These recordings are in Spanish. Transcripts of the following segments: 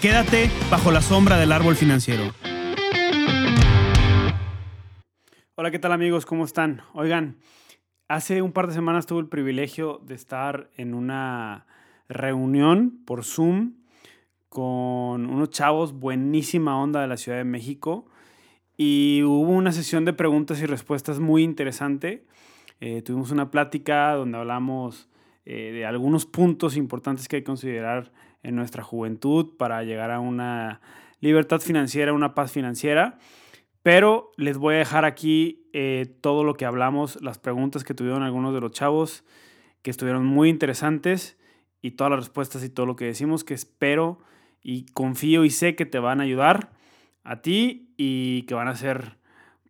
Quédate bajo la sombra del árbol financiero. Hola, ¿qué tal amigos? ¿Cómo están? Oigan, Hace un par de semanas tuve el privilegio de estar en una reunión por Zoom con unos chavos buenísima onda de la Ciudad de México y hubo una sesión de preguntas y respuestas muy interesante. Eh, tuvimos una plática donde hablamos eh, de algunos puntos importantes que hay que considerar en nuestra juventud para llegar a una libertad financiera, una paz financiera. Pero les voy a dejar aquí eh, todo lo que hablamos, las preguntas que tuvieron algunos de los chavos, que estuvieron muy interesantes, y todas las respuestas y todo lo que decimos, que espero y confío y sé que te van a ayudar a ti y que van a ser,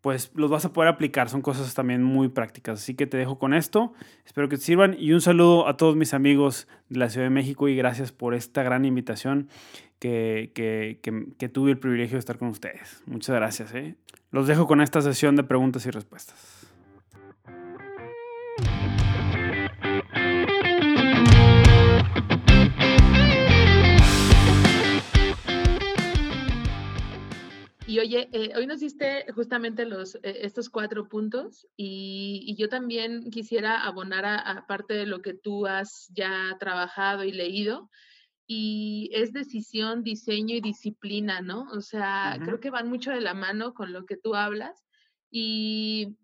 pues los vas a poder aplicar. Son cosas también muy prácticas. Así que te dejo con esto. Espero que te sirvan y un saludo a todos mis amigos de la Ciudad de México y gracias por esta gran invitación que, que, tuve el privilegio de estar con ustedes. Muchas gracias. ¿eh? Los dejo con esta sesión de preguntas y respuestas. Y oye, eh, hoy nos diste justamente los, eh, estos cuatro puntos y, yo también quisiera abonar a, parte de lo que tú has ya trabajado y leído, y es decisión, diseño y disciplina, ¿no? O sea, creo que van mucho de la mano con lo que tú hablas y,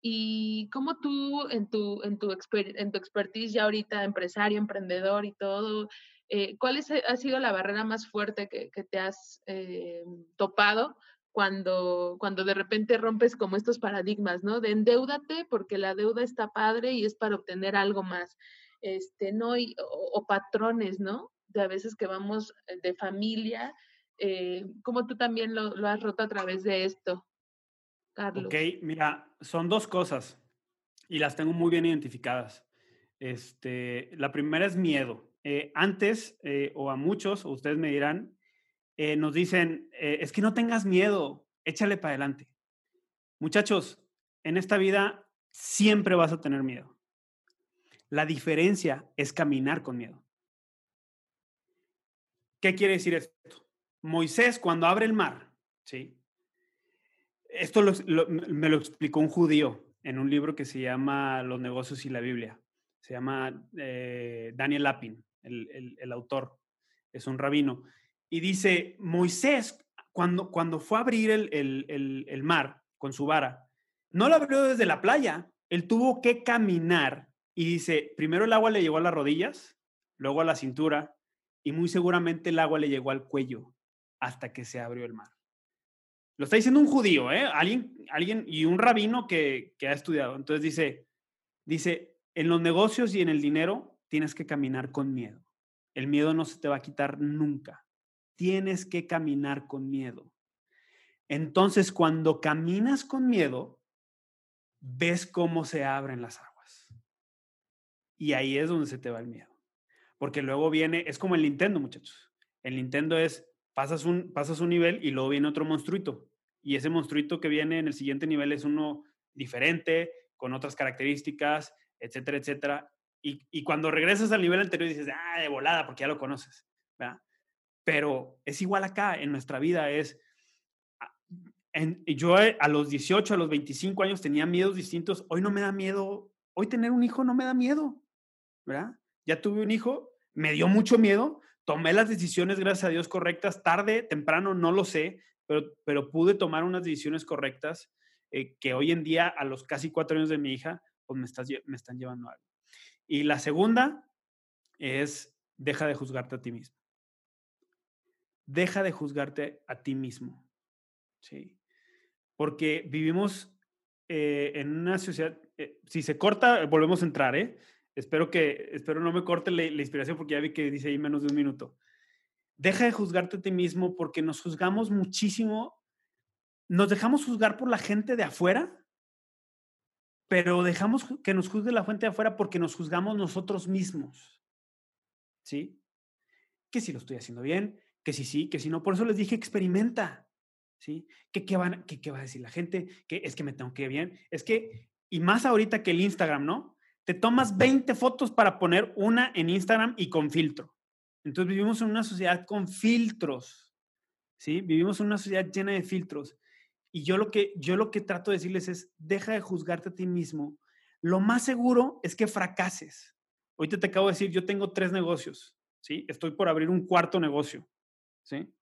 y cómo tú en tu, en, tu en tu expertise ya ahorita, empresario, emprendedor y todo, eh, ¿cuál es, ha sido la barrera más fuerte que, que te has eh, topado cuando, cuando de repente rompes como estos paradigmas, ¿no? De endeudate porque la deuda está padre y es para obtener algo más. Este, no, o patrones, ¿no? de a veces que vamos eh, de familia, eh, como tú también lo, has roto a través de esto, Carlos. Ok, mira, son dos cosas y las tengo muy bien identificadas. Este, la primera es miedo. Eh, antes, o a muchos, o ustedes me dirán, nos dicen, es que no tengas miedo, échale para adelante. Muchachos, en esta vida siempre vas a tener miedo. La diferencia es caminar con miedo. ¿Qué quiere decir esto? Moisés cuando abre el mar, ¿sí? Esto me lo explicó un judío en un libro que se llama Los negocios y la Biblia. Se llama eh, Daniel Lapin, el, autor. Es un rabino. Y dice, Moisés, cuando, cuando fue a abrir el, mar con su vara, no lo abrió desde la playa. Él tuvo que caminar y dice, primero el agua le llegó a las rodillas, luego a la cintura, y muy seguramente el agua le llegó al cuello hasta que se abrió el mar. Lo está diciendo un judío, ¿eh? Alguien, alguien y un rabino que, que ha estudiado. Entonces dice, dice, en los negocios y en el dinero tienes que caminar con miedo. El miedo no se te va a quitar nunca. Tienes que caminar con miedo. Entonces, cuando caminas con miedo, ves cómo se abren las aguas. Y ahí es donde se te va el miedo porque luego viene, es como el Nintendo, muchachos. El Nintendo es, pasas un, pasas un nivel y luego viene otro monstruito. Y ese monstruito que viene en el siguiente nivel es uno diferente, con otras características, etcétera, etcétera. Y, cuando regresas al nivel anterior dices, ah, de volada, porque ya lo conoces. Pero es igual acá, en nuestra vida es... Ah, yo eh, a los 18, a los 25 años tenía miedos distintos. Hoy no me da miedo. Hoy tener un hijo no me da miedo. ¿Verdad? Ya tuve un hijo me dio mucho miedo, tomé las decisiones, gracias a Dios, correctas, tarde, temprano, no lo sé, pero, pude tomar unas decisiones correctas eh, que hoy en día, a los casi cuatro años de mi hija, pues me, me están llevando a algo. Y la segunda es, deja de juzgarte a ti mismo. Deja de juzgarte a ti mismo. ¿sí? Porque vivimos eh, en una sociedad, eh, si se corta, volvemos a entrar, ¿eh? Espero que, espero no me corte la, inspiración porque ya vi que dice ahí menos de un minuto. deja de juzgarte a ti mismo porque nos juzgamos muchísimo, nos dejamos juzgar por la gente de afuera, pero dejamos que nos juzgue la gente de afuera porque nos juzgamos nosotros mismos. ¿Sí? Que si lo estoy haciendo bien, que si sí, que si no. Por eso les dije, experimenta. ¿Sí? ¿Qué, qué, van, qué, qué va a decir la gente? Que es que me tengo que ir bien. Es que, y más ahorita que el Instagram, ¿no? Te tomas 20 fotos para poner una en Instagram y con filtro. Entonces vivimos en una sociedad con filtros, ¿sí? Vivimos en una sociedad llena de filtros. Y yo lo que, yo lo que trato de decirles es, deja de juzgarte a ti mismo. Lo más seguro es que fracases. Ahorita te acabo de decir, yo tengo tres negocios, ¿sí? Estoy por abrir un cuarto negocio, ¿sí?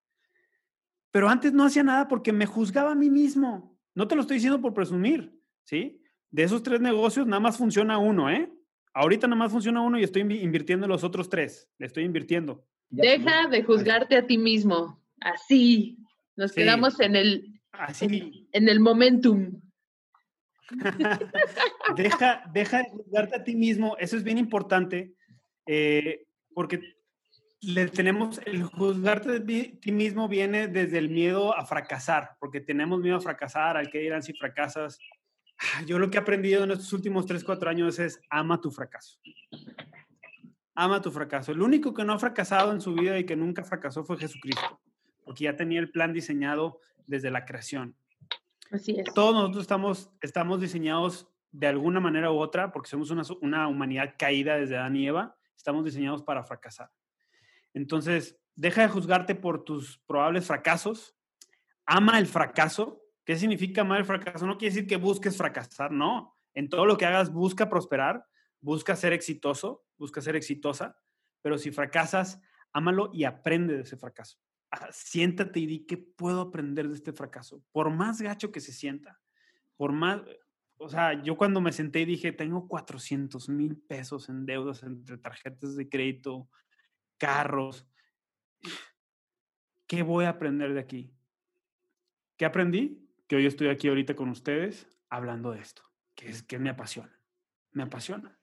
Pero antes no hacía nada porque me juzgaba a mí mismo. No te lo estoy diciendo por presumir, ¿sí? De esos tres negocios, nada más funciona uno, ¿eh? Ahorita nada más funciona uno y estoy invirtiendo en los otros tres. Le estoy invirtiendo. Deja de juzgarte a ti mismo. Así. Nos quedamos en el, Así. En, el momentum. deja, deja de juzgarte a ti mismo. Eso es bien importante eh, porque le tenemos, el juzgarte de ti mismo viene desde el miedo a fracasar, porque tenemos miedo a fracasar, al que dirán si fracasas, Ah, yo lo que he aprendido en estos últimos 3, 4 años es ama tu fracaso. Ama tu fracaso. El único que no ha fracasado en su vida y que nunca fracasó fue Jesucristo, porque ya tenía el plan diseñado desde la creación. Así es. Todos nosotros estamos, estamos diseñados de alguna manera u otra, porque somos una, una humanidad caída desde Adán y Eva, estamos diseñados para fracasar. Entonces, deja de juzgarte por tus probables fracasos, ama el fracaso ¿Qué significa amar el fracaso? No quiere decir que busques fracasar, no. En todo lo que hagas, busca prosperar, busca ser exitoso, busca ser exitosa, pero si fracasas, ámalo y aprende de ese fracaso. Ah, siéntate y di qué puedo aprender de este fracaso, por más gacho que se sienta, por más, o sea, yo cuando me senté y dije, tengo 400 mil pesos en deudas entre tarjetas de crédito, carros, ¿qué voy a aprender de aquí? ¿Qué aprendí? que hoy estoy aquí ahorita con ustedes hablando de esto, que es que me apasiona, me apasiona.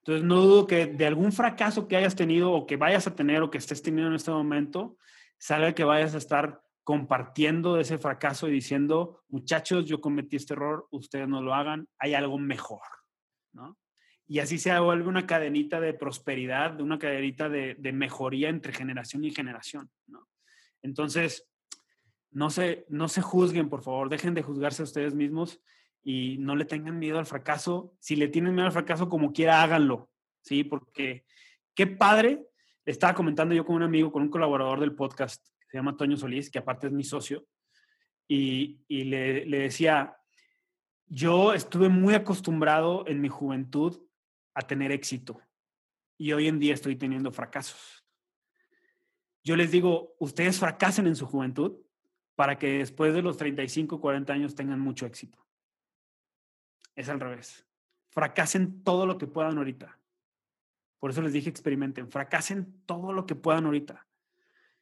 Entonces, no dudo que de algún fracaso que hayas tenido o que vayas a tener o que estés teniendo en este momento, salga que vayas a estar compartiendo ese fracaso y diciendo, muchachos, yo cometí este error, ustedes no lo hagan, hay algo mejor, ¿no? Y así se vuelve una cadenita de prosperidad, de una cadenita de, de mejoría entre generación y generación, ¿no? Entonces, no se, no se juzguen, por favor, dejen de juzgarse ustedes mismos y no le tengan miedo al fracaso. Si le tienen miedo al fracaso, como quiera, háganlo, ¿sí? Porque qué padre. Estaba comentando yo con un amigo, con un colaborador del podcast, que se llama Toño Solís, que aparte es mi socio, y, le, le decía, yo estuve muy acostumbrado en mi juventud a tener éxito y hoy en día estoy teniendo fracasos. Yo les digo, ustedes fracasen en su juventud para que después de los 35, 40 años tengan mucho éxito. Es al revés. Fracasen todo lo que puedan ahorita. Por eso les dije experimenten, fracasen todo lo que puedan ahorita.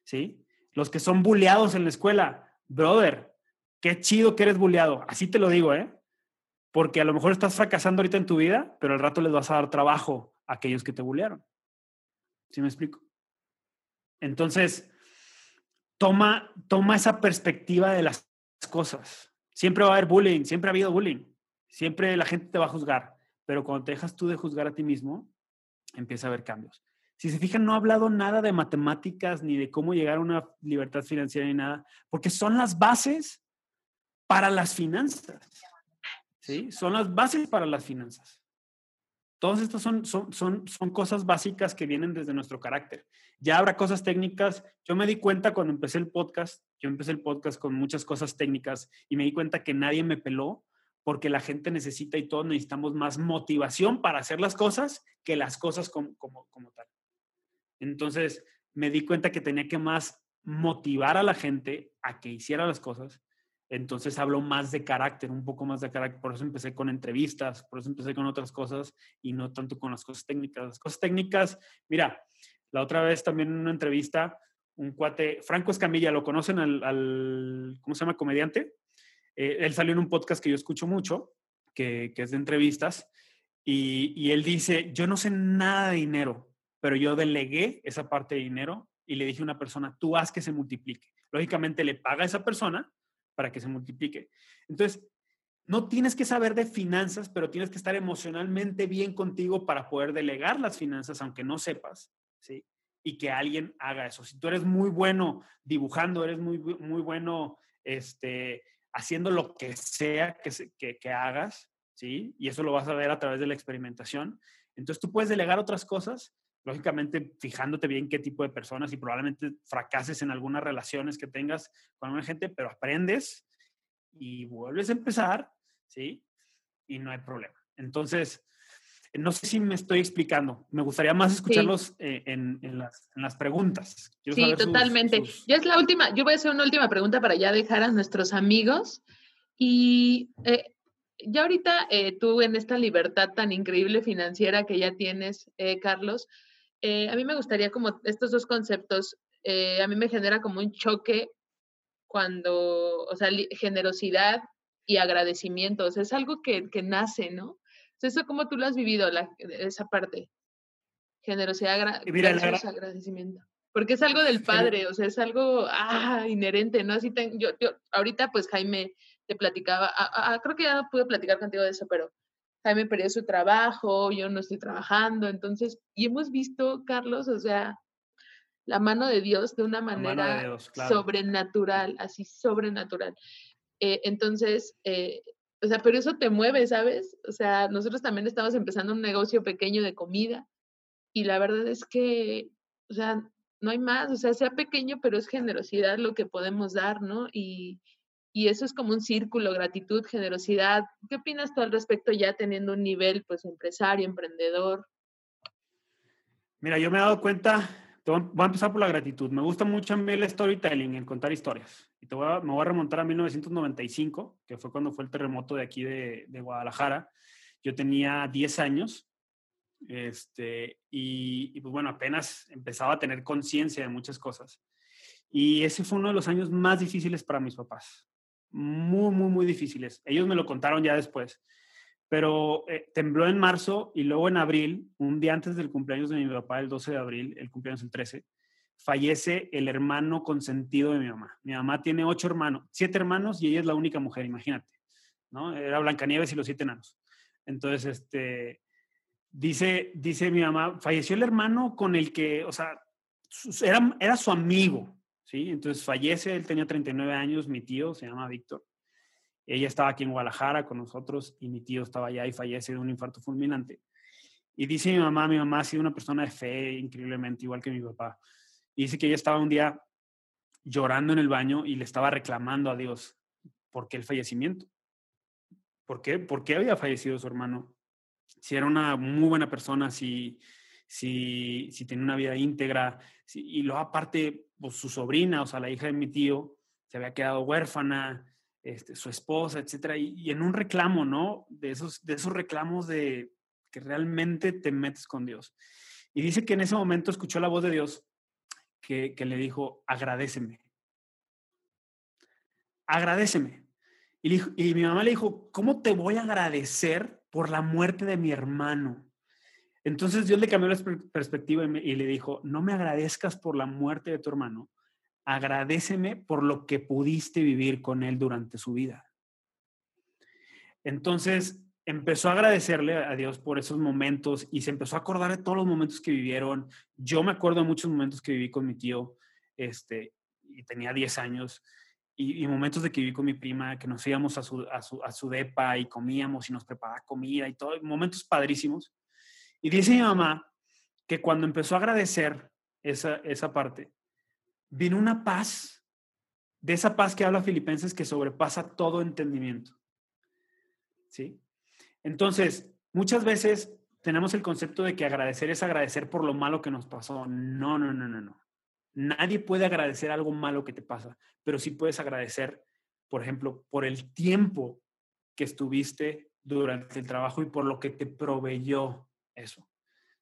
¿Sí? Los que son bulleados en la escuela, brother, qué chido que eres bulleado. Así te lo digo, ¿eh? Porque a lo mejor estás fracasando ahorita en tu vida, pero al rato les vas a dar trabajo a aquellos que te bullearon. ¿Sí me explico? Entonces, toma, toma esa perspectiva de las cosas. Siempre va a haber bullying, siempre ha habido bullying, siempre la gente te va a juzgar, pero cuando te dejas tú de juzgar a ti mismo, empieza a haber cambios. Si se fijan, no he hablado nada de matemáticas ni de cómo llegar a una libertad financiera ni nada, porque son las bases para las finanzas. ¿Sí? Son las bases para las finanzas. Todas estas son, son, son, son cosas básicas que vienen desde nuestro carácter. Ya habrá cosas técnicas. Yo me di cuenta cuando empecé el podcast, yo empecé el podcast con muchas cosas técnicas y me di cuenta que nadie me peló porque la gente necesita y todos necesitamos más motivación para hacer las cosas que las cosas como, como, como tal. Entonces me di cuenta que tenía que más motivar a la gente a que hiciera las cosas entonces hablo más de carácter, un poco más de carácter. Por eso empecé con entrevistas, por eso empecé con otras cosas y no tanto con las cosas técnicas. Las cosas técnicas, mira, la otra vez también en una entrevista, un cuate, Franco Escamilla, ¿lo conocen al, ¿cómo se llama? Comediante. Eh, él salió en un podcast que yo escucho mucho, que, es de entrevistas, y, y él dice, yo no sé nada de dinero, pero yo delegué esa parte de dinero y le dije a una persona, tú haz que se multiplique. Lógicamente le paga a esa persona para que se multiplique. Entonces, no tienes que saber de finanzas, pero tienes que estar emocionalmente bien contigo para poder delegar las finanzas, aunque no sepas, ¿sí? Y que alguien haga eso. Si tú eres muy bueno dibujando, eres muy, muy bueno este, haciendo lo que sea que, que hagas, ¿sí? Y eso lo vas a ver a través de la experimentación. Entonces tú puedes delegar otras cosas, lógicamente fijándote bien qué tipo de personas y probablemente fracases en algunas relaciones que tengas con una gente, pero aprendes y vuelves a empezar, ¿sí? Y no hay problema. Entonces, no sé si me estoy explicando. Me gustaría más escucharlos eh, en, las, preguntas. sí, totalmente. Ya es la última, yo voy a hacer una última pregunta para ya dejar a nuestros amigos. Y eh, ya ahorita eh, tú en esta libertad tan increíble financiera que ya tienes, Carlos, a mí me gustaría como estos dos conceptos, a mí me genera como un choque cuando, o sea, generosidad y agradecimiento, o sea, es algo que, que nace, ¿no? ¿Eso cómo tú lo has vivido, esa parte? Generosidad, y agradecimiento. Porque es algo del padre, o sea, es algo ah, inherente, ¿no? Así yo, yo, ahorita pues Jaime te platicaba, ah, ah, creo que ya no pude platicar contigo de eso, pero Jaime perdió su trabajo, yo no estoy trabajando, entonces, y hemos visto, Carlos, o sea, la mano de Dios de una manera sobrenatural, así sobrenatural. Eh, entonces, eh, o sea, pero eso te mueve, ¿sabes? O sea, nosotros también estamos empezando un negocio pequeño de comida y la verdad es que, o sea, no hay más, o sea, sea pequeño, pero es generosidad lo que podemos dar, ¿no? Y, y eso es como un círculo, gratitud, generosidad. ¿Qué opinas tú al respecto ya teniendo un nivel, pues, empresario, emprendedor? Mira, yo me he dado cuenta voy a empezar por la gratitud. Me gusta mucho a mí el storytelling, el contar historias. Y me voy a remontar a 1995, que fue cuando fue el terremoto de aquí de, de Guadalajara. Yo tenía 10 años este, y, y, pues bueno, apenas empezaba a tener conciencia de muchas cosas. Y ese fue uno de los años más difíciles para mis papás. Muy, muy, muy difíciles. Ellos me lo contaron ya después pero eh, tembló en marzo y luego en abril, un día antes del cumpleaños de mi papá, el 12 de abril, el cumpleaños el 13, fallece el hermano consentido de mi mamá. Mi mamá tiene ocho hermanos, siete hermanos y ella es la única mujer, imagínate, ¿no? Era Blancanieves y los siete enanos. Entonces, este, dice, dice mi mamá, falleció el hermano con el que, o sea, era, era su amigo, ¿sí? Entonces fallece, él tenía 39 años, mi tío se llama Víctor. Ella estaba aquí en Guadalajara con nosotros y mi tío estaba allá y fallece de un infarto fulminante. Y dice mi mamá, mi mamá ha sido una persona de fe increíblemente, igual que mi papá. Y dice que ella estaba un día llorando en el baño y le estaba reclamando a Dios por qué el fallecimiento. ¿Por qué? ¿Por qué había fallecido su hermano? Si era una muy buena persona, si, si, si tenía una vida íntegra, y luego aparte, pues, su sobrina, o sea, la hija de mi tío, se había quedado huérfana, este, su esposa, etcétera, y, en un reclamo, ¿no? De esos, de esos reclamos de que realmente te metes con Dios. Y dice que en ese momento escuchó la voz de Dios que, le dijo, agradeceme. Agradeceme. Y, y mi mamá le dijo, ¿cómo te voy a agradecer por la muerte de mi hermano? Entonces Dios le cambió la perspectiva y le dijo, no me agradezcas por la muerte de tu hermano, agradeceme por lo que pudiste vivir con él durante su vida. Entonces empezó a agradecerle a Dios por esos momentos y se empezó a acordar de todos los momentos que vivieron. Yo me acuerdo de muchos momentos que viví con mi tío, este, y tenía 10 años, y, momentos de que viví con mi prima, que nos íbamos a su, a su, a su depa y comíamos y nos preparaba comida y todo, momentos padrísimos. Y dice mi mamá que cuando empezó a agradecer esa, esa parte, vino una paz, de esa paz que habla Filipenses que sobrepasa todo entendimiento. ¿Sí? Entonces, muchas veces tenemos el concepto de que agradecer es agradecer por lo malo que nos pasó. No, no, no, no, no. Nadie puede agradecer algo malo que te pasa, pero sí puedes agradecer, por ejemplo, por el tiempo que estuviste durante el trabajo y por lo que te proveyó eso.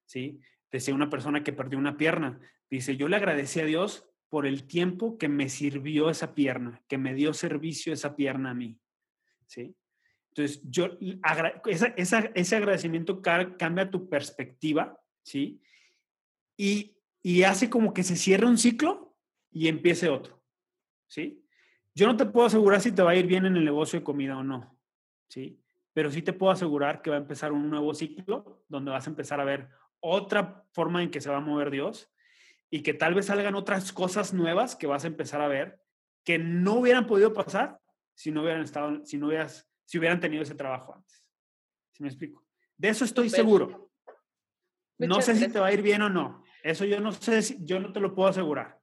¿Sí? Decía una persona que perdió una pierna, dice, yo le agradecí a Dios por el tiempo que me sirvió esa pierna, que me dio servicio esa pierna a mí. ¿Sí? Entonces, yo, ese agradecimiento cambia tu perspectiva, ¿sí? Y y hace como que se cierre un ciclo y empiece otro, ¿sí? Yo no te puedo asegurar si te va a ir bien en el negocio de comida o no, ¿sí? Pero sí te puedo asegurar que va a empezar un nuevo ciclo donde vas a empezar a ver otra forma en que se va a mover Dios y que tal vez salgan otras cosas nuevas que vas a empezar a ver que no hubieran podido pasar si no hubieran estado, si no hubieras, si hubieran tenido ese trabajo antes. ¿Sí me explico? De eso estoy seguro. No sé si te va a ir bien o no. Eso yo no sé, si, yo no te lo puedo asegurar,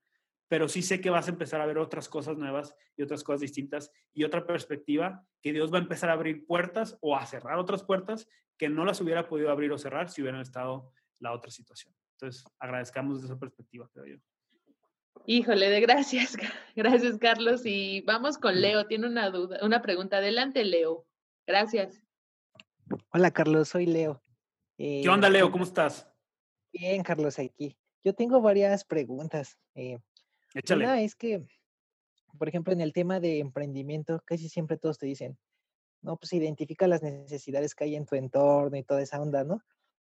pero sí sé que vas a empezar a ver otras cosas nuevas y otras cosas distintas y otra perspectiva que Dios va a empezar a abrir puertas o a cerrar otras puertas que no las hubiera podido abrir o cerrar si hubieran estado la otra situación. Entonces, agradezcamos desde esa perspectiva, creo yo. Híjole, de gracias, gracias Carlos. Y vamos con Leo, tiene una duda, una pregunta. Adelante, Leo. Gracias. Hola, Carlos, soy Leo. ¿Qué onda, Leo? ¿Cómo estás? Bien, Carlos, aquí. Yo tengo varias preguntas. Eh, Échale. Una es que, por ejemplo, en el tema de emprendimiento, casi siempre todos te dicen, no, pues identifica las necesidades que hay en tu entorno y toda esa onda, ¿no?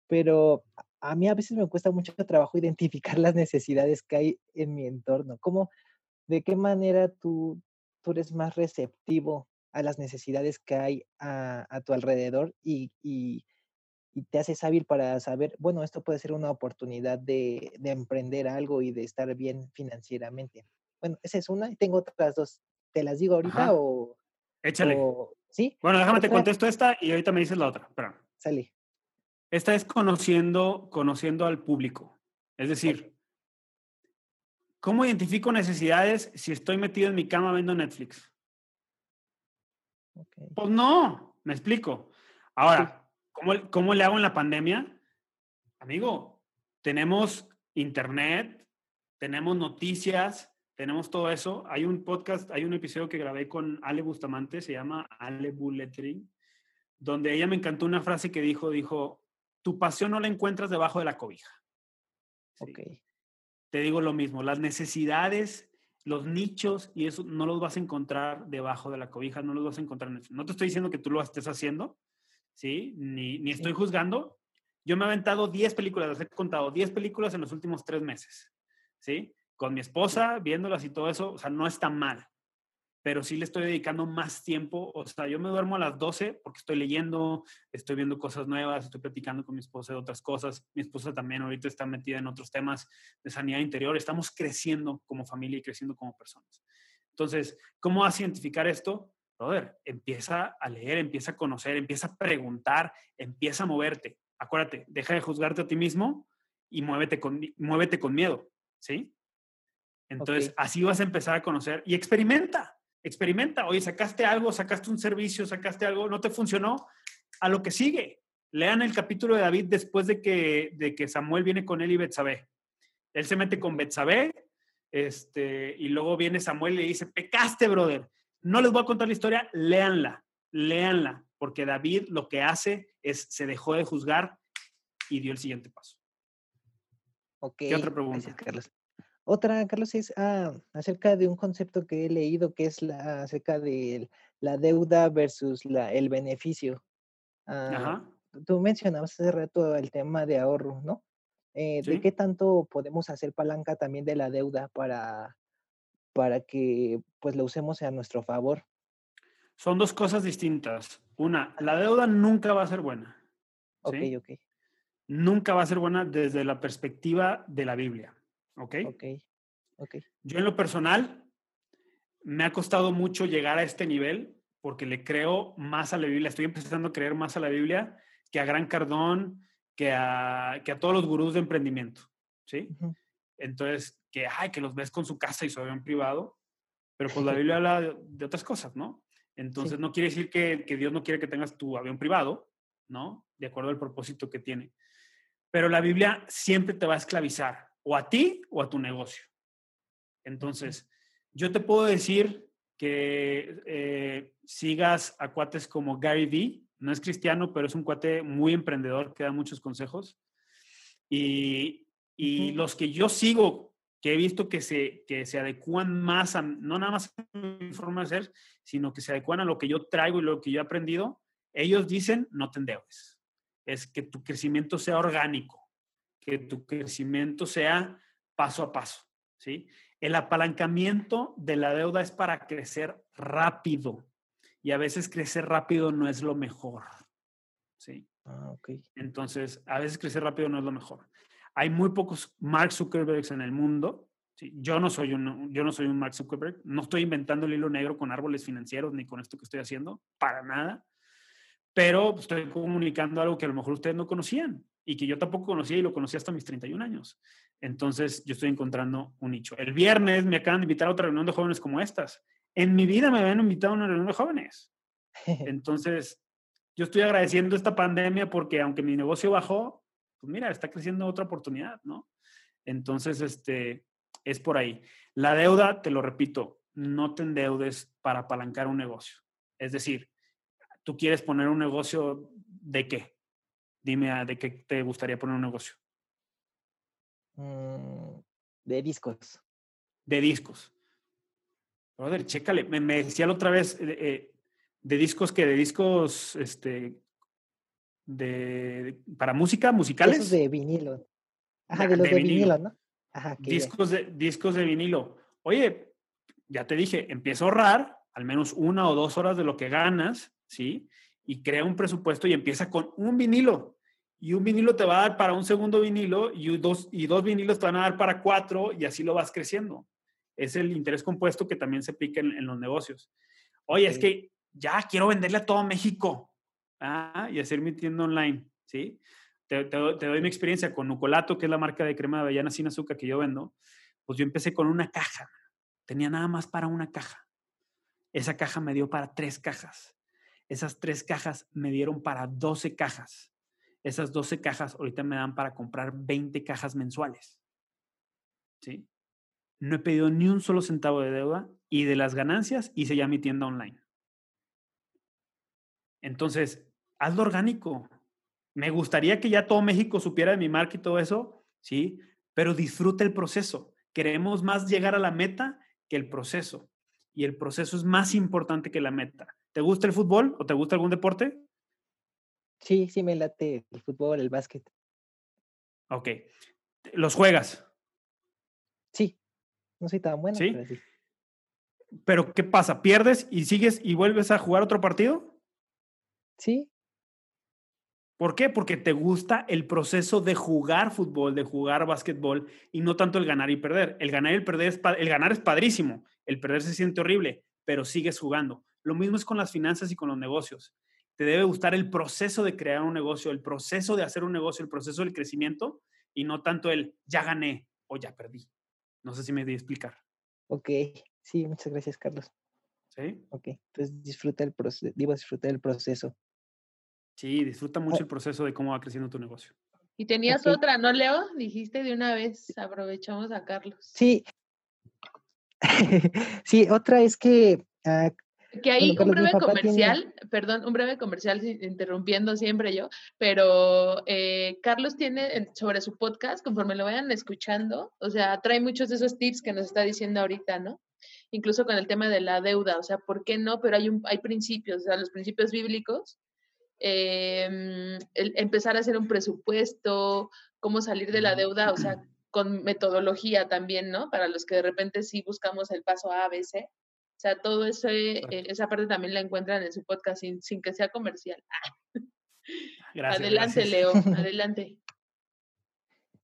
Pero a mí a veces me cuesta mucho trabajo identificar las necesidades que hay en mi entorno. ¿Cómo, de qué manera tú, tú eres más receptivo a las necesidades que hay a, a tu alrededor y, y, y, te haces hábil para saber, bueno, esto puede ser una oportunidad de, de, emprender algo y de estar bien financieramente? Bueno, esa es una y tengo otras dos. ¿Te las digo ahorita Ajá. o...? Échale. O, ¿Sí? Bueno, déjame ¿Otra? te contesto esta y ahorita me dices la otra. Espera. Sale. Esta es conociendo, conociendo al público. Es decir, ¿cómo identifico necesidades si estoy metido en mi cama viendo Netflix? Okay. Pues no, me explico. Ahora, ¿cómo, ¿cómo le hago en la pandemia? Amigo, tenemos internet, tenemos noticias, tenemos todo eso. Hay un podcast, hay un episodio que grabé con Ale Bustamante, se llama Ale Bulletring, donde ella me encantó una frase que dijo, dijo, tu pasión no la encuentras debajo de la cobija. ¿sí? Ok. Te digo lo mismo, las necesidades, los nichos, y eso no los vas a encontrar debajo de la cobija, no los vas a encontrar en. No te estoy diciendo que tú lo estés haciendo, ¿sí? Ni, ni estoy sí. juzgando. Yo me he aventado 10 películas, les he contado 10 películas en los últimos tres meses, ¿sí? Con mi esposa, viéndolas y todo eso, o sea, no está mal pero sí le estoy dedicando más tiempo. O sea, yo me duermo a las 12 porque estoy leyendo, estoy viendo cosas nuevas, estoy platicando con mi esposa de otras cosas. Mi esposa también ahorita está metida en otros temas de sanidad interior. Estamos creciendo como familia y creciendo como personas. Entonces, ¿cómo vas a identificar esto? Brother, empieza a leer, empieza a conocer, empieza a preguntar, empieza a moverte. Acuérdate, deja de juzgarte a ti mismo y muévete con, muévete con miedo, ¿sí? Entonces, okay. así vas a empezar a conocer y experimenta experimenta. Oye, sacaste algo, sacaste un servicio, sacaste algo, no te funcionó, a lo que sigue. Lean el capítulo de David después de que, de que Samuel viene con él y Betsabé. Él se mete con Betsabé, este, y luego viene Samuel y le dice, pecaste, brother. No les voy a contar la historia, léanla, léanla, porque David lo que hace es, se dejó de juzgar y dio el siguiente paso. Okay. ¿Qué otra pregunta? Gracias, Carlos. Otra, Carlos, es ah, acerca de un concepto que he leído que es la, acerca de la deuda versus la, el beneficio. Ah, Ajá. Tú mencionabas hace rato el tema de ahorro, ¿no? Eh, ¿Sí? ¿De qué tanto podemos hacer palanca también de la deuda para, para que pues lo usemos a nuestro favor? Son dos cosas distintas. Una, la deuda nunca va a ser buena. ¿sí? Ok, ok. Nunca va a ser buena desde la perspectiva de la Biblia. ¿Ok? Ok. Okay. Yo en lo personal me ha costado mucho llegar a este nivel porque le creo más a la Biblia. Estoy empezando a creer más a la Biblia que a Gran Cardón, que a, que a todos los gurús de emprendimiento. ¿Sí? Uh -huh. Entonces, que, ay, que los ves con su casa y su avión privado, pero pues la Biblia habla de, de, otras cosas, ¿no? Entonces, sí. no quiere decir que, que Dios no quiere que tengas tu avión privado, ¿no? De acuerdo al propósito que tiene. Pero la Biblia siempre te va a esclavizar o a ti o a tu negocio. Entonces, yo te puedo decir que eh, sigas a cuates como Gary Vee, no es cristiano, pero es un cuate muy emprendedor que da muchos consejos. Y, y uh -huh. los que yo sigo, que he visto que se, que se adecúan más a, no nada más a mi forma de ser, sino que se adecúan a lo que yo traigo y lo que yo he aprendido, ellos dicen, no te endeudes. Es que tu crecimiento sea orgánico, que tu crecimiento sea paso a paso, ¿sí? El apalancamiento de la deuda es para crecer rápido y a veces crecer rápido no es lo mejor, ¿sí? Ah, ok. Entonces, a veces crecer rápido no es lo mejor. Hay muy pocos Mark Zuckerbergs en el mundo. ¿sí? Yo, no soy un, yo no soy un Mark Zuckerberg. No estoy inventando el hilo negro con árboles financieros ni con esto que estoy haciendo, para nada. Pero estoy comunicando algo que a lo mejor ustedes no conocían y que yo tampoco conocía y lo conocí hasta mis 31 años. Entonces, yo estoy encontrando un nicho. El viernes me acaban de invitar a otra reunión de jóvenes como estas. En mi vida me habían invitado a una reunión de jóvenes. Entonces, yo estoy agradeciendo esta pandemia porque aunque mi negocio bajó, pues mira, está creciendo otra oportunidad, ¿no? Entonces, este, es por ahí. La deuda, te lo repito, no te endeudes para apalancar un negocio. Es decir, tú quieres poner un negocio de qué? Dime, ah, ¿de qué te gustaría poner un negocio? Mm, de discos. De discos. Brother, chécale. Me, me decía la otra vez eh, de discos que de discos, este, de, para música, musicales. Esos de vinilo. Ajá, De- de los de vinilo. vinilo, ¿no? Ajá, ya. discos de, discos de vinilo. Oye, ya te dije, empieza a ahorrar al menos una o dos horas de lo que ganas, ¿sí? Y crea un presupuesto y empieza con un vinilo. Y un vinilo te va a dar para un segundo vinilo y dos, y dos vinilos te van a dar para cuatro y así lo vas creciendo. Es el interés compuesto que también se aplica en, en los negocios. Oye, es que ya quiero venderle a todo México ah, y hacer mi tienda online, ¿sí? Te, te doy- te doy mi experiencia con Nucolato, que es la marca de crema de avellana sin azúcar que yo vendo. Pues yo empecé con una caja. Tenía nada más para una caja. Esa caja me dio para tres cajas. Esas tres cajas me dieron para 12 cajas. Esas 12 cajas ahorita me dan para comprar 20 cajas mensuales. ¿Sí? No he pedido ni un solo centavo de deuda y de las ganancias hice ya mi tienda online. Entonces, hazlo orgánico. Me gustaría que ya todo México supiera de mi marca y todo eso, ¿sí? Pero disfruta el proceso. Queremos más llegar a la meta que el proceso. Y el proceso es más importante que la meta. ¿Te gusta el fútbol o te gusta algún deporte? Sí, sí me late el fútbol, el básquet. Ok. ¿Los juegas? Sí, no soy tan bueno, ¿Sí? pero sí. ¿Pero qué pasa? ¿Pierdes y sigues y vuelves a jugar otro partido? Sí, ¿Por qué? Porque te gusta el proceso de jugar fútbol, de jugar básquetbol y no tanto el ganar y perder. El ganar y el perder es, el ganar es padrísimo, el perder se siente horrible, pero sigues jugando. Lo mismo es con las finanzas y con los negocios. Te debe gustar el proceso de crear un negocio, el proceso de hacer un negocio, el proceso del crecimiento y no tanto el ya gané o ya perdí. No sé si me di a explicar. ok. Sí, muchas gracias, Carlos. ¿Sí? Ok, entonces disfruta el proceso, digo, disfruta el proceso. Sí, disfruta mucho el proceso de cómo va creciendo tu negocio. Y tenías otra, ¿no, Leo? Dijiste de una vez, aprovechamos a Carlos. Sí. sí, otra es que ah, Que ahí Bueno, un breve tiene- comercial, perdón, un breve comercial, interrumpiendo siempre yo, pero eh, Carlos tiene en- sobre su podcast, conforme lo vayan escuchando, o sea, trae muchos de esos tips que nos está diciendo ahorita, ¿no? Incluso con el tema de la deuda, o sea, ¿por qué no? Pero hay, un, hay principios, o sea, los principios bíblicos, em, el empezar a hacer un presupuesto, cómo salir de la deuda, o sea, con metodología también, ¿no? Para los que de repente sí buscamos el paso A, B, C. O sea, todo ese, eh, esa parte también la encuentran en su podcast sin, sin que sea comercial. Gracias. adelante, gracias. Leo, adelante.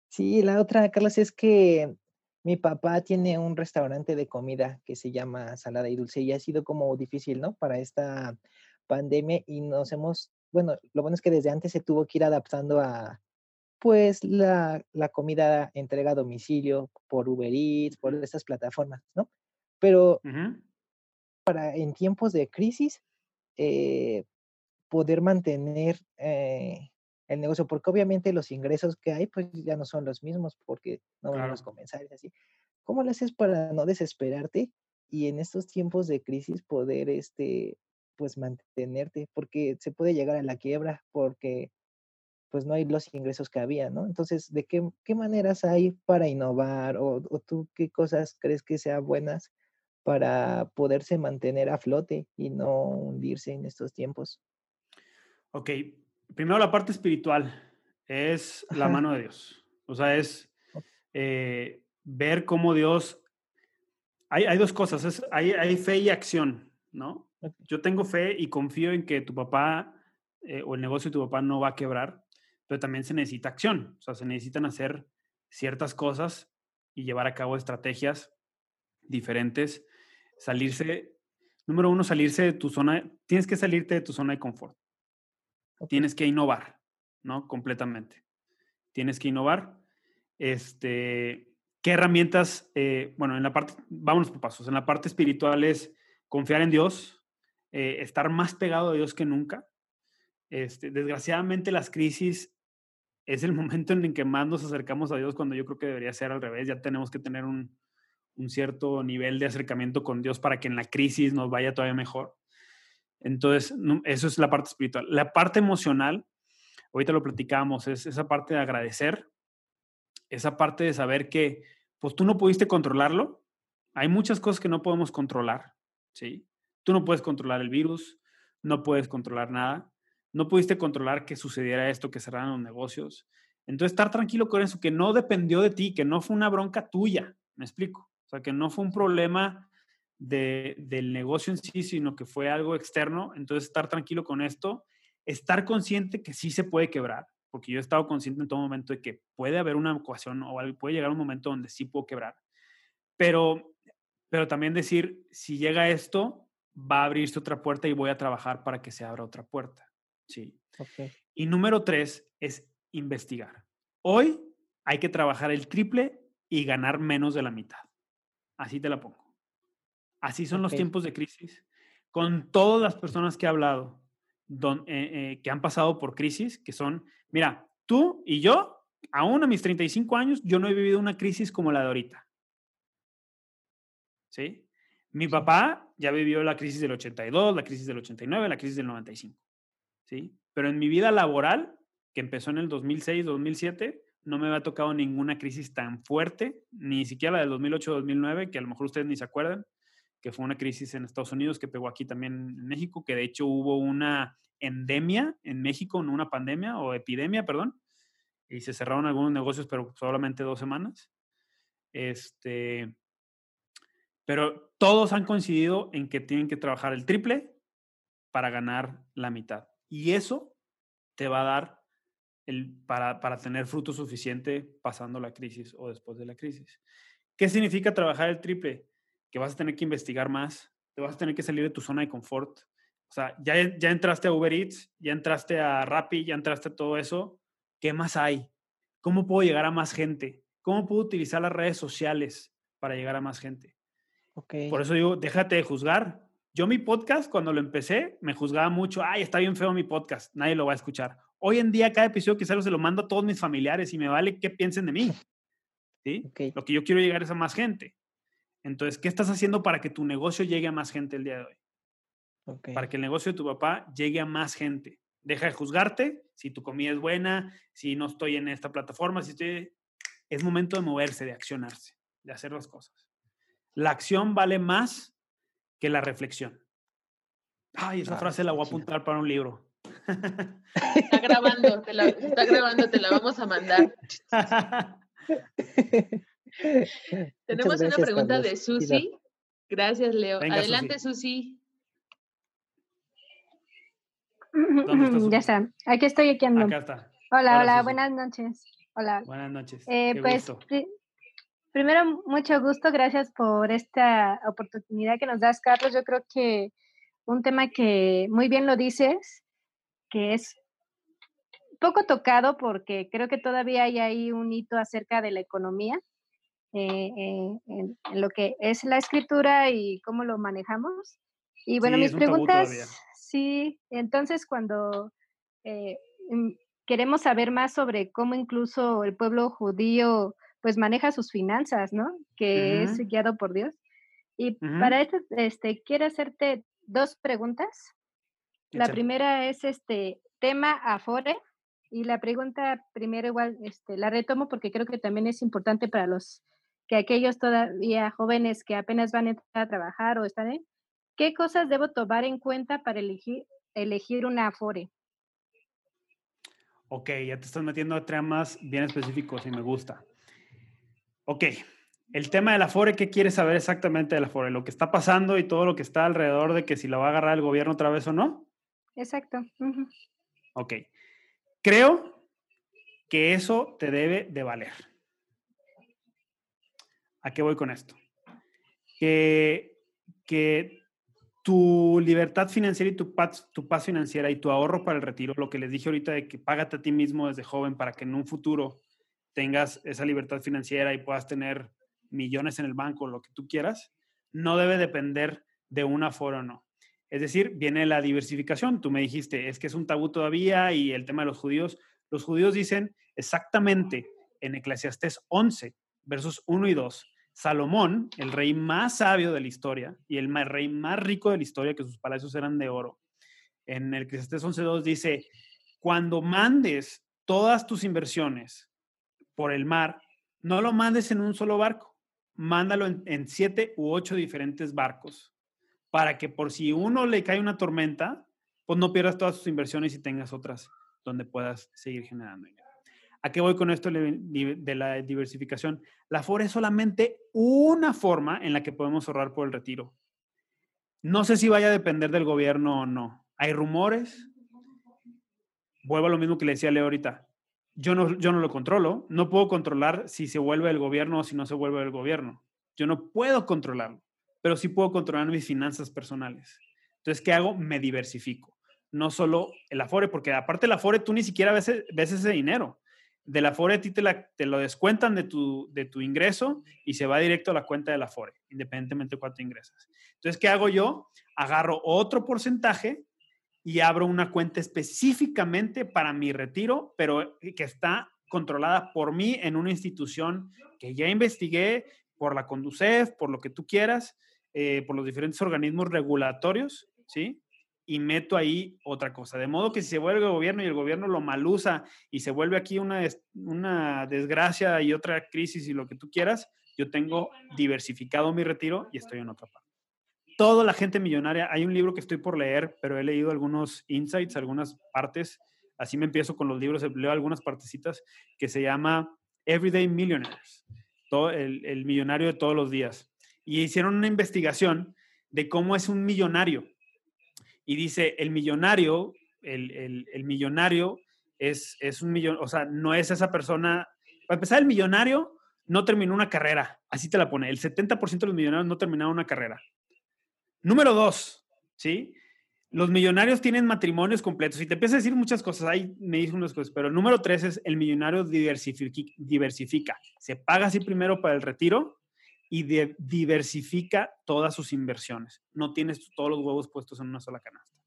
Sí, la otra, Carlos, es que mi papá tiene un restaurante de comida que se llama Salada y Dulce y ha sido como difícil, ¿no? Para esta pandemia y nos hemos, bueno, lo bueno es que desde antes se tuvo que ir adaptando a, pues, la, la comida entrega a domicilio por Uber Eats, por estas plataformas, ¿no? Pero. Para en tiempos de crisis, eh, poder mantener eh, el negocio, porque obviamente los ingresos que hay, pues ya no son los mismos, porque no van los Claro. comensales así. ¿Cómo lo haces para no desesperarte y en estos tiempos de crisis poder, este, pues mantenerte? Porque se puede llegar a la quiebra, porque pues no hay los ingresos que había, ¿no? Entonces, ¿de qué, qué maneras hay para innovar o, o tú qué cosas crees que sean buenas para poderse mantener a flote y no hundirse en estos tiempos? Ok, primero la parte espiritual es la Ajá. mano de Dios. O sea, es eh, ver cómo Dios... Hay, hay dos cosas, es, hay, hay fe y acción, ¿no? Yo tengo fe y confío en que tu papá eh, o el negocio de tu papá no va a quebrar, pero también se necesita acción, o sea, se necesitan hacer ciertas cosas y llevar a cabo estrategias diferentes, salirse, número uno, salirse de tu zona, tienes que salirte de tu zona de confort, tienes que innovar, ¿no? Completamente. Tienes que innovar. Este, ¿Qué herramientas? Eh, bueno, en la parte, vámonos por pasos, en la parte espiritual es confiar en Dios, eh, estar más pegado a Dios que nunca. Este, desgraciadamente las crisis es el momento en el que más nos acercamos a Dios cuando yo creo que debería ser al revés. Ya tenemos que tener un, un cierto nivel de acercamiento con Dios para que en la crisis nos vaya todavía mejor. Entonces, eso es la parte espiritual. La parte emocional, ahorita lo platicamos, es esa parte de agradecer, esa parte de saber que, pues tú no pudiste controlarlo. Hay muchas cosas que no podemos controlar, ¿sí? Tú no puedes controlar el virus, no puedes controlar nada, no pudiste controlar que sucediera esto, que cerraran los negocios. Entonces, estar tranquilo con eso, que no dependió de ti, que no fue una bronca tuya, me explico. Sea, que no fue un problema de, del negocio en sí, sino que fue algo externo. Entonces, estar tranquilo con esto, estar consciente que sí se puede quebrar, porque yo he estado consciente en todo momento de que puede haber una ecuación o puede llegar un momento donde sí puedo quebrar. Pero, pero también decir, si llega esto, va a abrirse otra puerta y voy a trabajar para que se abra otra puerta. Sí. Y número tres es investigar. Hoy hay que trabajar el triple y ganar menos de la mitad. Así te la pongo. Así son los tiempos de crisis. Con todas las personas que he hablado, don, eh, eh, que han pasado por crisis, que son, mira, tú y yo, aún a mis 35 años, yo no he vivido una crisis como la de ahorita. ¿Sí? Mi papá ya vivió la crisis del 82, la crisis del 89, la crisis del 95. ¿Sí? Pero en mi vida laboral, que empezó en el 2006, 2007, no me había tocado ninguna crisis tan fuerte, ni siquiera la del 2008-2009, que a lo mejor ustedes ni se acuerdan, que fue una crisis en Estados Unidos que pegó aquí también en México, que de hecho hubo una endemia en México, no una pandemia o epidemia, perdón, y se cerraron algunos negocios, pero solamente dos semanas. Este, pero todos han coincidido en que tienen que trabajar el triple para ganar la mitad. Y eso te va a dar el, para, para tener fruto suficiente pasando la crisis o después de la crisis. ¿Qué significa trabajar el triple? Que vas a tener que investigar más, te vas a tener que salir de tu zona de confort. O sea, ya, ya entraste a Uber Eats, ya entraste a Rappi, ya entraste a todo eso. ¿Qué más hay? ¿Cómo puedo llegar a más gente? ¿Cómo puedo utilizar las redes sociales para llegar a más gente? Por eso digo, déjate de juzgar. Yo mi podcast, cuando lo empecé, me juzgaba mucho, ay, está bien feo mi podcast, nadie lo va a escuchar. Hoy en día, cada episodio salgo se lo mando a todos mis familiares y me vale qué piensen de mí. ¿Sí? Lo que yo quiero llegar es a más gente. Entonces, ¿qué estás haciendo para que tu negocio llegue a más gente el día de hoy? Para que el negocio de tu papá llegue a más gente. Deja de juzgarte si tu comida es buena, si no estoy en esta plataforma, si estoy... Es momento de moverse, de accionarse, de hacer las cosas. La acción vale más que la reflexión. Ay, esa frase la voy a apuntar para un libro. Está grabando, te la, está grabando, te la vamos a mandar. Tenemos una pregunta de Susi. Gracias, Leo. Adelante, Susi. Ya está. Aquí estoy, aquí ando. Acá está. Hola, hola, buenas noches. Hola. Buenas noches. Eh, pues, Primero, mucho gusto, gracias por esta oportunidad que nos das, Carlos. Yo creo que un tema que muy bien lo dices, que es poco tocado porque creo que todavía hay ahí un hito acerca de la economía, eh, eh, en, lo que es la escritura y cómo lo manejamos. Y bueno, mis preguntas, sí, entonces cuando eh, mm, queremos saber más sobre cómo incluso el pueblo judío pues maneja sus finanzas, ¿no? Que es guiado por Dios. Y para esto, este, quiero hacerte dos preguntas. La primera es este tema Afore. Y la pregunta primero igual este, la retomo porque creo que también es importante para los que aquellos todavía jóvenes que apenas van a entrar a trabajar o están en, ¿qué cosas debo tomar en cuenta para elegir, elegir una Afore? Ok, ya te estás metiendo a temas bien específicos y me gusta. Ok, El tema del Afore, ¿qué quieres saber exactamente del Afore? ¿Lo que está pasando y todo lo que está alrededor de que si lo va a agarrar el gobierno otra vez o no? Exacto. Ok. Creo que eso te debe de valer. ¿A qué voy con esto? Que, que tu libertad financiera y tu paz, tu paz financiera y tu ahorro para el retiro, lo que les dije ahorita de que págate a ti mismo desde joven para que en un futuro tengas esa libertad financiera y puedas tener millones en el banco, lo que tú quieras, no debe depender de un aforo o no. Es decir, viene la diversificación. Tú me dijiste, es que es un tabú todavía y el tema de los judíos. Los judíos dicen exactamente en Eclesiastés 11, versos 1 y 2, Salomón, el rey más sabio de la historia y el rey más rico de la historia, que sus palacios eran de oro, en el Eclesiastés 11.2 dice, cuando mandes todas tus inversiones por el mar, no lo mandes en un solo barco, mándalo en, siete u ocho diferentes barcos, para que por si uno le cae una tormenta, pues no pierdas todas tus inversiones y tengas otras donde puedas seguir generando. ¿A qué voy con esto de la diversificación? La FORE es solamente una forma en la que podemos ahorrar por el retiro. No sé si vaya a depender del gobierno o no. Hay rumores. Vuelvo a lo mismo que le decía Leo ahorita yo no, yo no lo controlo. No puedo controlar si se vuelve el gobierno o si no se vuelve el gobierno. Yo no puedo controlarlo, pero sí puedo controlar mis finanzas personales. Entonces, ¿qué hago? Me diversifico. No solo el Afore, porque aparte del Afore tú ni siquiera ves, e, ves ese dinero. Del Afore a ti te, te, lo descuentan de tu, de tu ingreso y se va directo a la cuenta del Afore, independientemente de cuánto ingresas. Entonces, ¿qué hago yo? Agarro otro porcentaje y abro una cuenta específicamente para mi retiro, pero que está controlada por mí en una institución que ya investigué por la Conducef, por lo que tú quieras, eh, por los diferentes organismos regulatorios, ¿sí? Y meto ahí otra cosa. De modo que si se vuelve el gobierno y el gobierno lo malusa y se vuelve aquí una, una desgracia y otra crisis y lo que tú quieras, yo tengo diversificado mi retiro y estoy en otra parte toda la gente millonaria. Hay un libro que estoy por leer, pero he leído algunos insights, algunas partes. Así me empiezo con los libros, leo algunas partecitas que se llama Everyday Millionaires, el, millonario de todos los días. Y hicieron una investigación de cómo es un millonario. Y dice, el millonario, el, el millonario es, es un millón, o sea, no es esa persona. Para empezar, el millonario no terminó una carrera, así te la pone. El 70% de los millonarios no terminaron una carrera. Número dos, ¿sí? Los millonarios tienen matrimonios completos. Y te empieza a decir muchas cosas, ahí me dice unas cosas, pero número tres es el millonario diversifica. Se paga así primero para el retiro y diversifica todas sus inversiones. No tienes todos los huevos puestos en una sola canasta.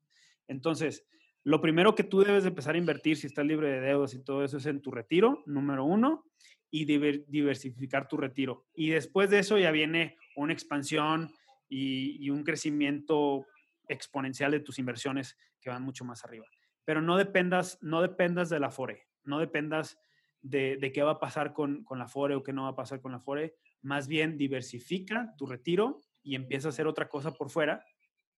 Entonces, lo primero que tú debes empezar a invertir si estás libre de deudas y todo eso es en tu retiro, número uno, y diversificar tu retiro. Y después de eso ya viene una expansión y, un crecimiento exponencial de tus inversiones que van mucho más arriba. Pero no dependas, no dependas de la FORE, no dependas de, de, qué va a pasar con, con, la FORE o qué no va a pasar con la FORE. Más bien diversifica tu retiro y empieza a hacer otra cosa por fuera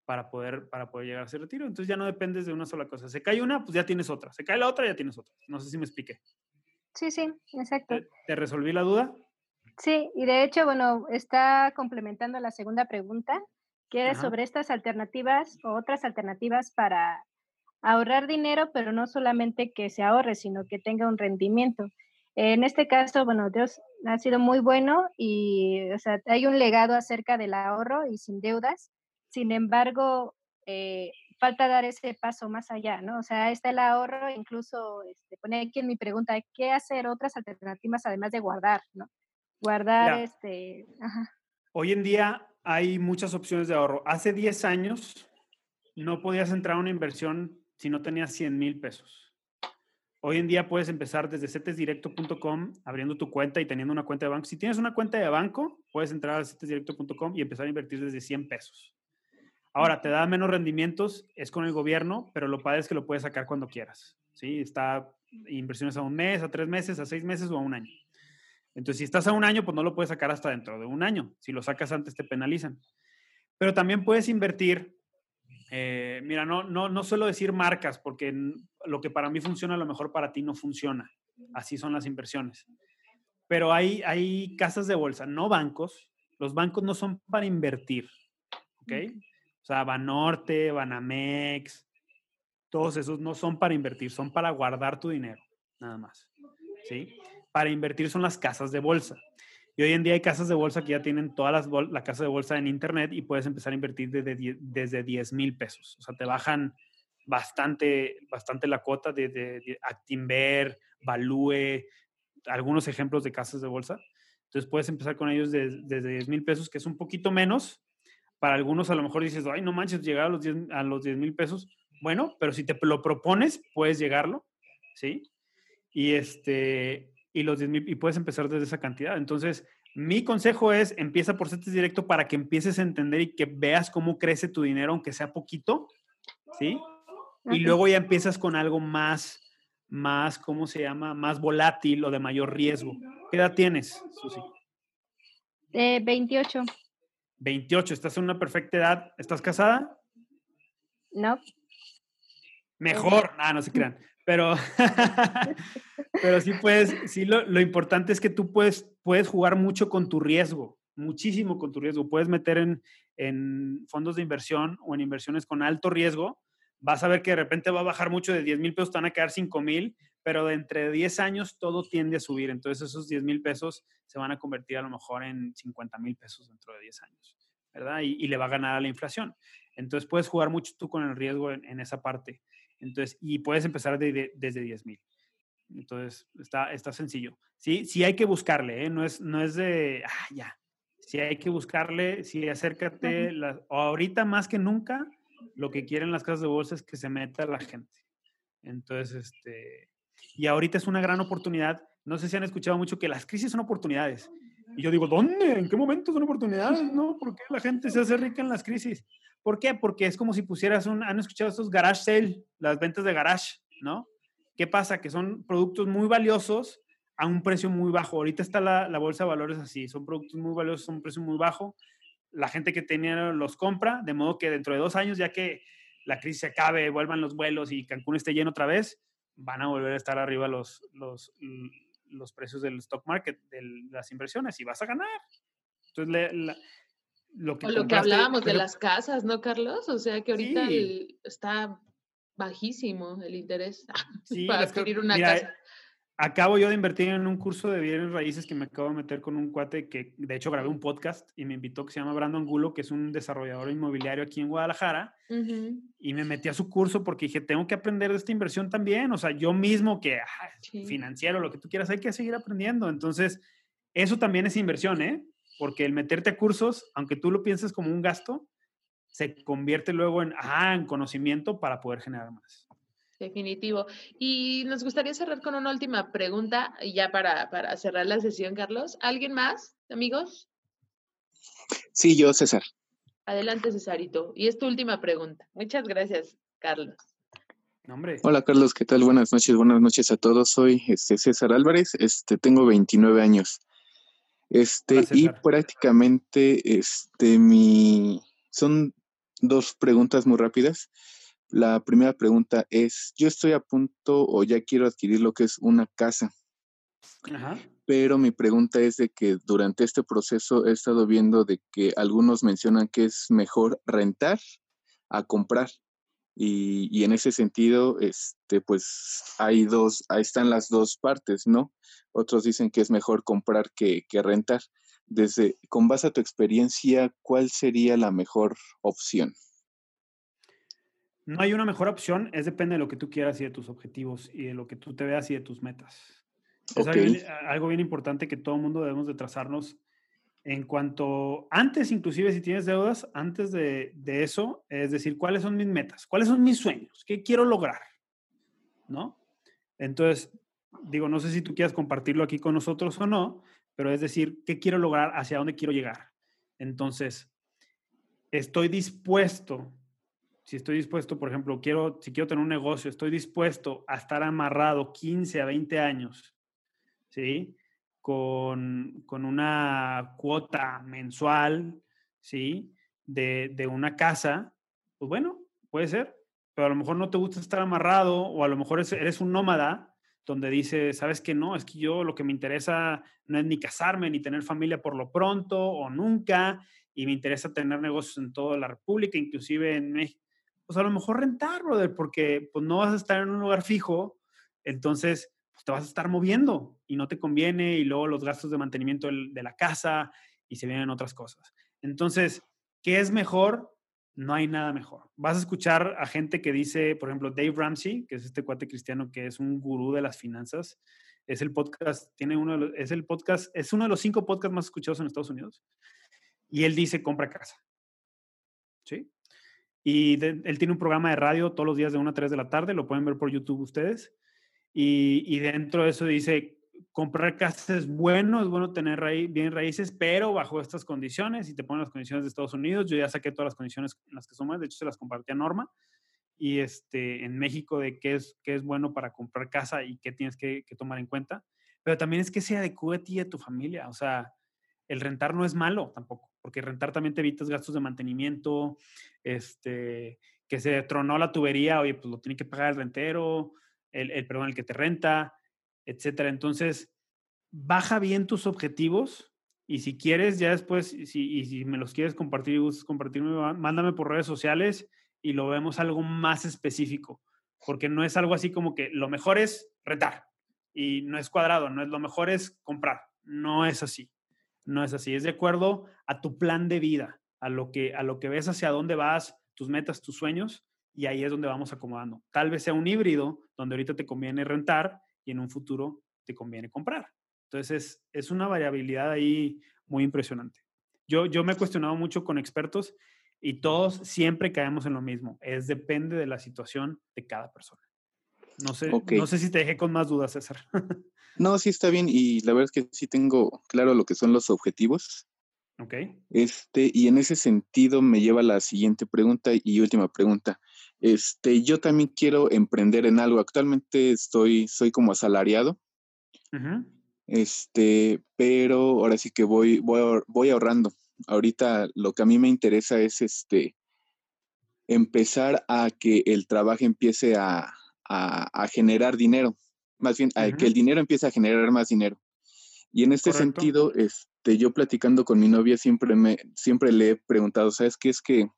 para poder, para poder llegar a ese retiro. Entonces ya no dependes de una sola cosa. Se cae una, pues ya tienes otra. Se cae la otra, ya tienes otra. No sé si me expliqué. Sí, sí, exacto. te resolví la duda? Sí, y de hecho, bueno, está complementando la segunda pregunta, que es sobre estas alternativas o otras alternativas para ahorrar dinero, pero no solamente que se ahorre, sino que tenga un rendimiento. En este caso, bueno, Dios ha sido muy bueno y, o sea, hay un legado acerca del ahorro y sin deudas. Sin embargo, eh, falta dar ese paso más allá, ¿no? O sea, está el ahorro, incluso este, pone aquí en mi pregunta, ¿qué hacer otras alternativas además de guardar, ¿no? guardar este... Hoy en día hay muchas opciones de ahorro. Hace 10 años no podías entrar a una inversión si no tenías 100 mil pesos. Hoy en día puedes empezar desde cetesdirecto.com abriendo tu cuenta y teniendo una cuenta de banco. Si tienes una cuenta de banco, puedes entrar a cetesdirecto.com y empezar a invertir desde 100 pesos. Ahora, te da menos rendimientos, es con el gobierno, pero lo padre es que lo puedes sacar cuando quieras. ¿sí? Está inversiones a un mes, a tres meses, a seis meses o a un año. Entonces, si estás a un año, pues no lo puedes sacar hasta dentro de un año. Si lo sacas antes, te penalizan. Pero también puedes invertir. Eh, mira, no, no, no suelo decir marcas porque lo que para mí funciona a lo mejor para ti no funciona. Así son las inversiones. pero hay, hay casas de bolsa, no bancos. Los bancos no son para invertir, ¿ok? O sea, Banorte, Banamex, todos esos no son para invertir, son para guardar tu dinero, nada más, ¿sí? Para invertir son las casas de bolsa. Y hoy en día hay casas de bolsa que ya tienen todas las la casa de bolsa en internet y puedes empezar a invertir desde, desde 10 mil pesos. O sea, te bajan bastante, bastante la cuota de, de, Actinver, Value, algunos ejemplos de casas de bolsa. Entonces puedes empezar con ellos desde 10 mil pesos, que es un poquito menos. Para algunos a lo mejor dices, ay, no manches, llegar a los 10 a los 10 mil pesos. Bueno, pero si te lo propones, puedes llegarlo, ¿sí? Y, este, y, los 10, y puedes empezar desde esa cantidad. Entonces, mi consejo es, empieza por CETES directo para que empieces a entender y que veas cómo crece tu dinero, aunque sea poquito, ¿sí? Y luego ya empiezas con algo más, más, ¿cómo se llama? Más volátil o de mayor riesgo. ¿Qué edad tienes, Susi? Eh, 28. 28, estás en una perfecta edad. ¿Estás casada? No. Mejor, ah, no se crean. Pero, pero sí puedes, sí lo, lo, importante es que tú puedes, puedes jugar mucho con tu riesgo, muchísimo con tu riesgo. Puedes meter en, en fondos de inversión o en inversiones con alto riesgo vas a ver que de repente va a bajar mucho de 10 mil pesos, te van a quedar 5 mil, pero de entre 10 años todo tiende a subir. Entonces esos 10 mil pesos se van a convertir a lo mejor en 50 mil pesos dentro de 10 años, ¿verdad? Y, le va a ganar a la inflación. Entonces puedes jugar mucho tú con el riesgo en, esa parte. Entonces, y puedes empezar desde 10 mil. Entonces, está, está sencillo. Sí, sí hay que buscarle, ¿eh? no, es, no es de, ah, ya. Sí hay que buscarle, sí acércate, ahorita más que nunca, lo que quieren las casas de bolsa es que se meta la gente. Entonces, este, y ahorita es una gran oportunidad. No sé si han escuchado mucho que las crisis son oportunidades. Y yo digo, ¿dónde? ¿En qué momento son oportunidades? No, ¿por qué la gente se hace rica en las crisis? ¿Por qué? Porque es como si pusieras un, han escuchado estos garage sale, las ventas de garage, ¿no? ¿Qué pasa? Que son productos muy valiosos a un precio muy bajo. Ahorita está la, la bolsa de valores así, son productos muy valiosos a un precio muy bajo la gente que tenía los compra, de modo que dentro de dos años, ya que la crisis se acabe, vuelvan los vuelos y Cancún esté lleno otra vez, van a volver a estar arriba los, los, los precios del stock market, de las inversiones, y vas a ganar. Entonces, lo que, lo que hablábamos de las casas, ¿no, Carlos? O sea que ahorita está bajísimo el interés para adquirir una casa. Acabo yo de invertir en un curso de bienes raíces que me acabo de meter con un cuate que, de hecho, grabé un podcast y me invitó que se llama Brandon Gulo, que es un desarrollador inmobiliario aquí en Guadalajara. Y me metí a su curso porque dije, tengo que aprender de esta inversión también. O sea, yo mismo que ah, financiero, lo que tú quieras, hay que seguir aprendiendo. Entonces, eso también es inversión, ¿eh? Porque el meterte a cursos, aunque tú lo pienses como un gasto, se convierte luego en, ah, en conocimiento para poder generar más. Definitivo. Y nos gustaría cerrar con una última pregunta, ya para, para cerrar la sesión, Carlos. ¿Alguien más, amigos? Sí, yo, César. Adelante, Cesarito. Y es tu última pregunta. Muchas gracias, Carlos. Hola Carlos, ¿qué tal? Buenas noches, buenas noches a todos. Soy este, César Álvarez, este, tengo 29 años. Este, y prácticamente, este, mi, son dos preguntas muy rápidas. La primera pregunta es, yo estoy a punto o ya quiero adquirir lo que es una casa. Pero mi pregunta es de que durante este proceso he estado viendo de que algunos mencionan que es mejor rentar a comprar. Y, en ese sentido, este, pues hay dos, ahí están las dos partes, ¿no? Otros dicen que es mejor comprar que, que rentar. Desde, con base a tu experiencia, ¿cuál sería la mejor opción? No hay una mejor opción, es depende de lo que tú quieras y de tus objetivos y de lo que tú te veas y de tus metas. Es algo, bien importante que todo el mundo debemos de trazarnos en cuanto, antes inclusive si tienes deudas, antes de, eso, es decir, cuáles son mis metas, cuáles son mis sueños, qué quiero lograr, ¿no? Entonces, digo, no sé si tú quieras compartirlo aquí con nosotros o no, pero es decir, qué quiero lograr, hacia dónde quiero llegar. Entonces, estoy dispuesto si estoy dispuesto, por ejemplo, quiero, si quiero tener un negocio, estoy dispuesto a estar amarrado 15 a 20 años, ¿sí? Con, con una cuota mensual, ¿sí? De, de, una casa, pues bueno, puede ser, pero a lo mejor no te gusta estar amarrado o a lo mejor eres un nómada, donde dice, sabes que no, es que yo lo que me interesa no es ni casarme ni tener familia por lo pronto o nunca, y me interesa tener negocios en toda la República, inclusive en México, pues a lo mejor rentar, brother, porque pues no vas a estar en un lugar fijo, entonces pues te vas a estar moviendo y no te conviene, y luego los gastos de mantenimiento de la casa y se vienen otras cosas. Entonces, ¿qué es mejor? No hay nada mejor. Vas a escuchar a gente que dice, por ejemplo, Dave Ramsey, que es este cuate cristiano que es un gurú de las finanzas. Es el podcast, tiene uno es el podcast, es uno de los cinco podcasts más escuchados en Estados Unidos. Y él dice, compra casa. ¿Sí? Y él tiene un programa de radio todos los días de 1 a 3 de la tarde, lo pueden ver por YouTube ustedes. Y, y dentro de eso dice, comprar casa es bueno, es bueno tener bien raíces, pero bajo estas condiciones, y te ponen las condiciones de Estados Unidos, yo ya saqué todas las condiciones en las que son de hecho se las compartí a Norma, y este, en México de qué es, qué es bueno para comprar casa y qué tienes que, que tomar en cuenta, pero también es que se adecue a ti y a tu familia, o sea, el rentar no es malo tampoco, porque rentar también te evitas gastos de mantenimiento, este, que se tronó la tubería, oye, pues lo tiene que pagar el rentero, el, el perdón, el que te renta, etcétera. Entonces, baja bien tus objetivos y si quieres, ya después, si, y si me los quieres compartir y gustas compartirme, mándame por redes sociales y lo vemos algo más específico, porque no es algo así como que lo mejor es rentar y no es cuadrado, no es lo mejor es comprar, no es así, no es así, es de acuerdo a tu plan de vida, a lo que, a lo que ves hacia dónde vas, tus metas, tus sueños, y ahí es donde vamos acomodando. Tal vez sea un híbrido donde ahorita te conviene rentar y en un futuro te conviene comprar. Entonces, es, una variabilidad ahí muy impresionante. Yo, yo me he cuestionado mucho con expertos y todos siempre caemos en lo mismo. Es depende de la situación de cada persona. No sé, no sé si te dejé con más dudas, César. no, sí está bien y la verdad es que sí tengo claro lo que son los objetivos. Ok. Este, y en ese sentido me lleva a la siguiente pregunta y última pregunta. Este, yo también quiero emprender en algo. Actualmente estoy, soy como asalariado. Este, pero ahora sí que voy, voy, voy ahorrando. Ahorita lo que a mí me interesa es este empezar a que el trabajo empiece a, a, generar dinero. Más bien, a que el dinero empiece a generar más dinero. Y en este sentido, este, yo platicando con mi novia siempre me, siempre le he preguntado, ¿sabes qué? Es que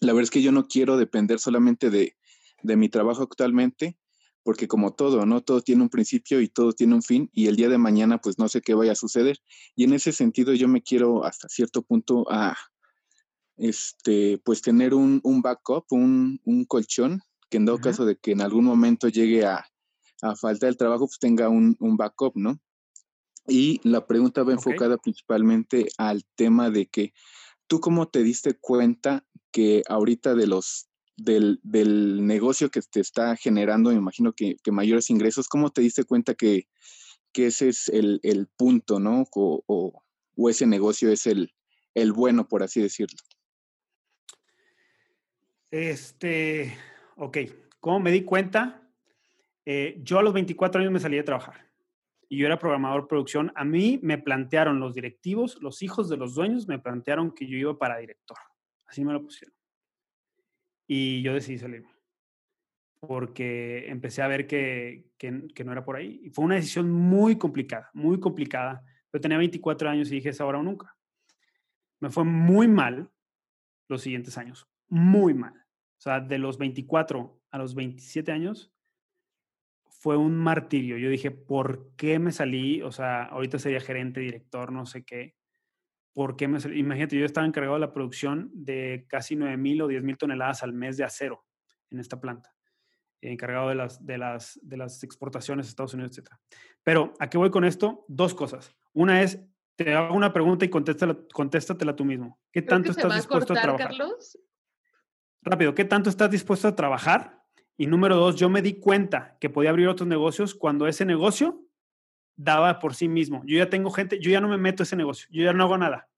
la verdad es que yo no quiero depender solamente de, mi trabajo actualmente, porque como todo, ¿no? Todo tiene un principio y todo tiene un fin y el día de mañana pues no sé qué vaya a suceder. Y en ese sentido yo me quiero hasta cierto punto a, este, pues tener un, backup, un, colchón, que en dado caso de que en algún momento llegue a, a faltar el trabajo, pues tenga un, backup, ¿no? Y la pregunta va enfocada principalmente al tema de que tú cómo te diste cuenta que ahorita de los del, negocio que te está generando, me imagino que, mayores ingresos, ¿cómo te diste cuenta que, ese es el, punto, ¿no? O, ese negocio es el, el bueno, por así decirlo. Este, ok, ¿cómo me di cuenta? Eh, yo a los 24 años me salí a trabajar y yo era programador de producción. A mí me plantearon los directivos, los hijos de los dueños, me plantearon que yo iba para director. Así me lo pusieron. Y yo decidí salirme. Porque empecé a ver que, que, no era por ahí. Y fue una decisión muy complicada, muy complicada. Yo tenía 24 años y dije, es ahora o nunca. Me fue muy mal los siguientes años. Muy mal. O sea, de los 24 a los 27 años fue un martirio. Yo dije, ¿por qué me salí? O sea, ahorita sería gerente, director, no sé qué. ¿Por qué me Imagínate, yo estaba encargado de la producción de casi 9 mil o 10 mil toneladas al mes de acero en esta planta. Encargado de las, de las, de las exportaciones a Estados Unidos, etc. Pero, ¿a qué voy con esto? Dos cosas. Una es, te hago una pregunta y contéstala, contéstatela tú mismo. ¿Qué tanto estás dispuesto a, trabajar? Carlos? Rápido, ¿qué tanto estás dispuesto a trabajar? Y número dos, yo me di cuenta que podía abrir otros negocios cuando ese negocio daba por sí mismo. Yo ya tengo gente, yo ya no me meto a ese negocio, yo ya no hago nada.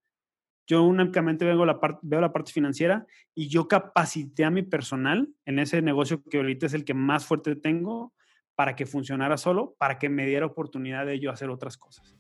Yo únicamente vengo la veo la parte financiera y yo capacité a mi personal en ese negocio que ahorita es el que más fuerte tengo para que funcionara solo, para que me diera oportunidad de yo hacer otras cosas.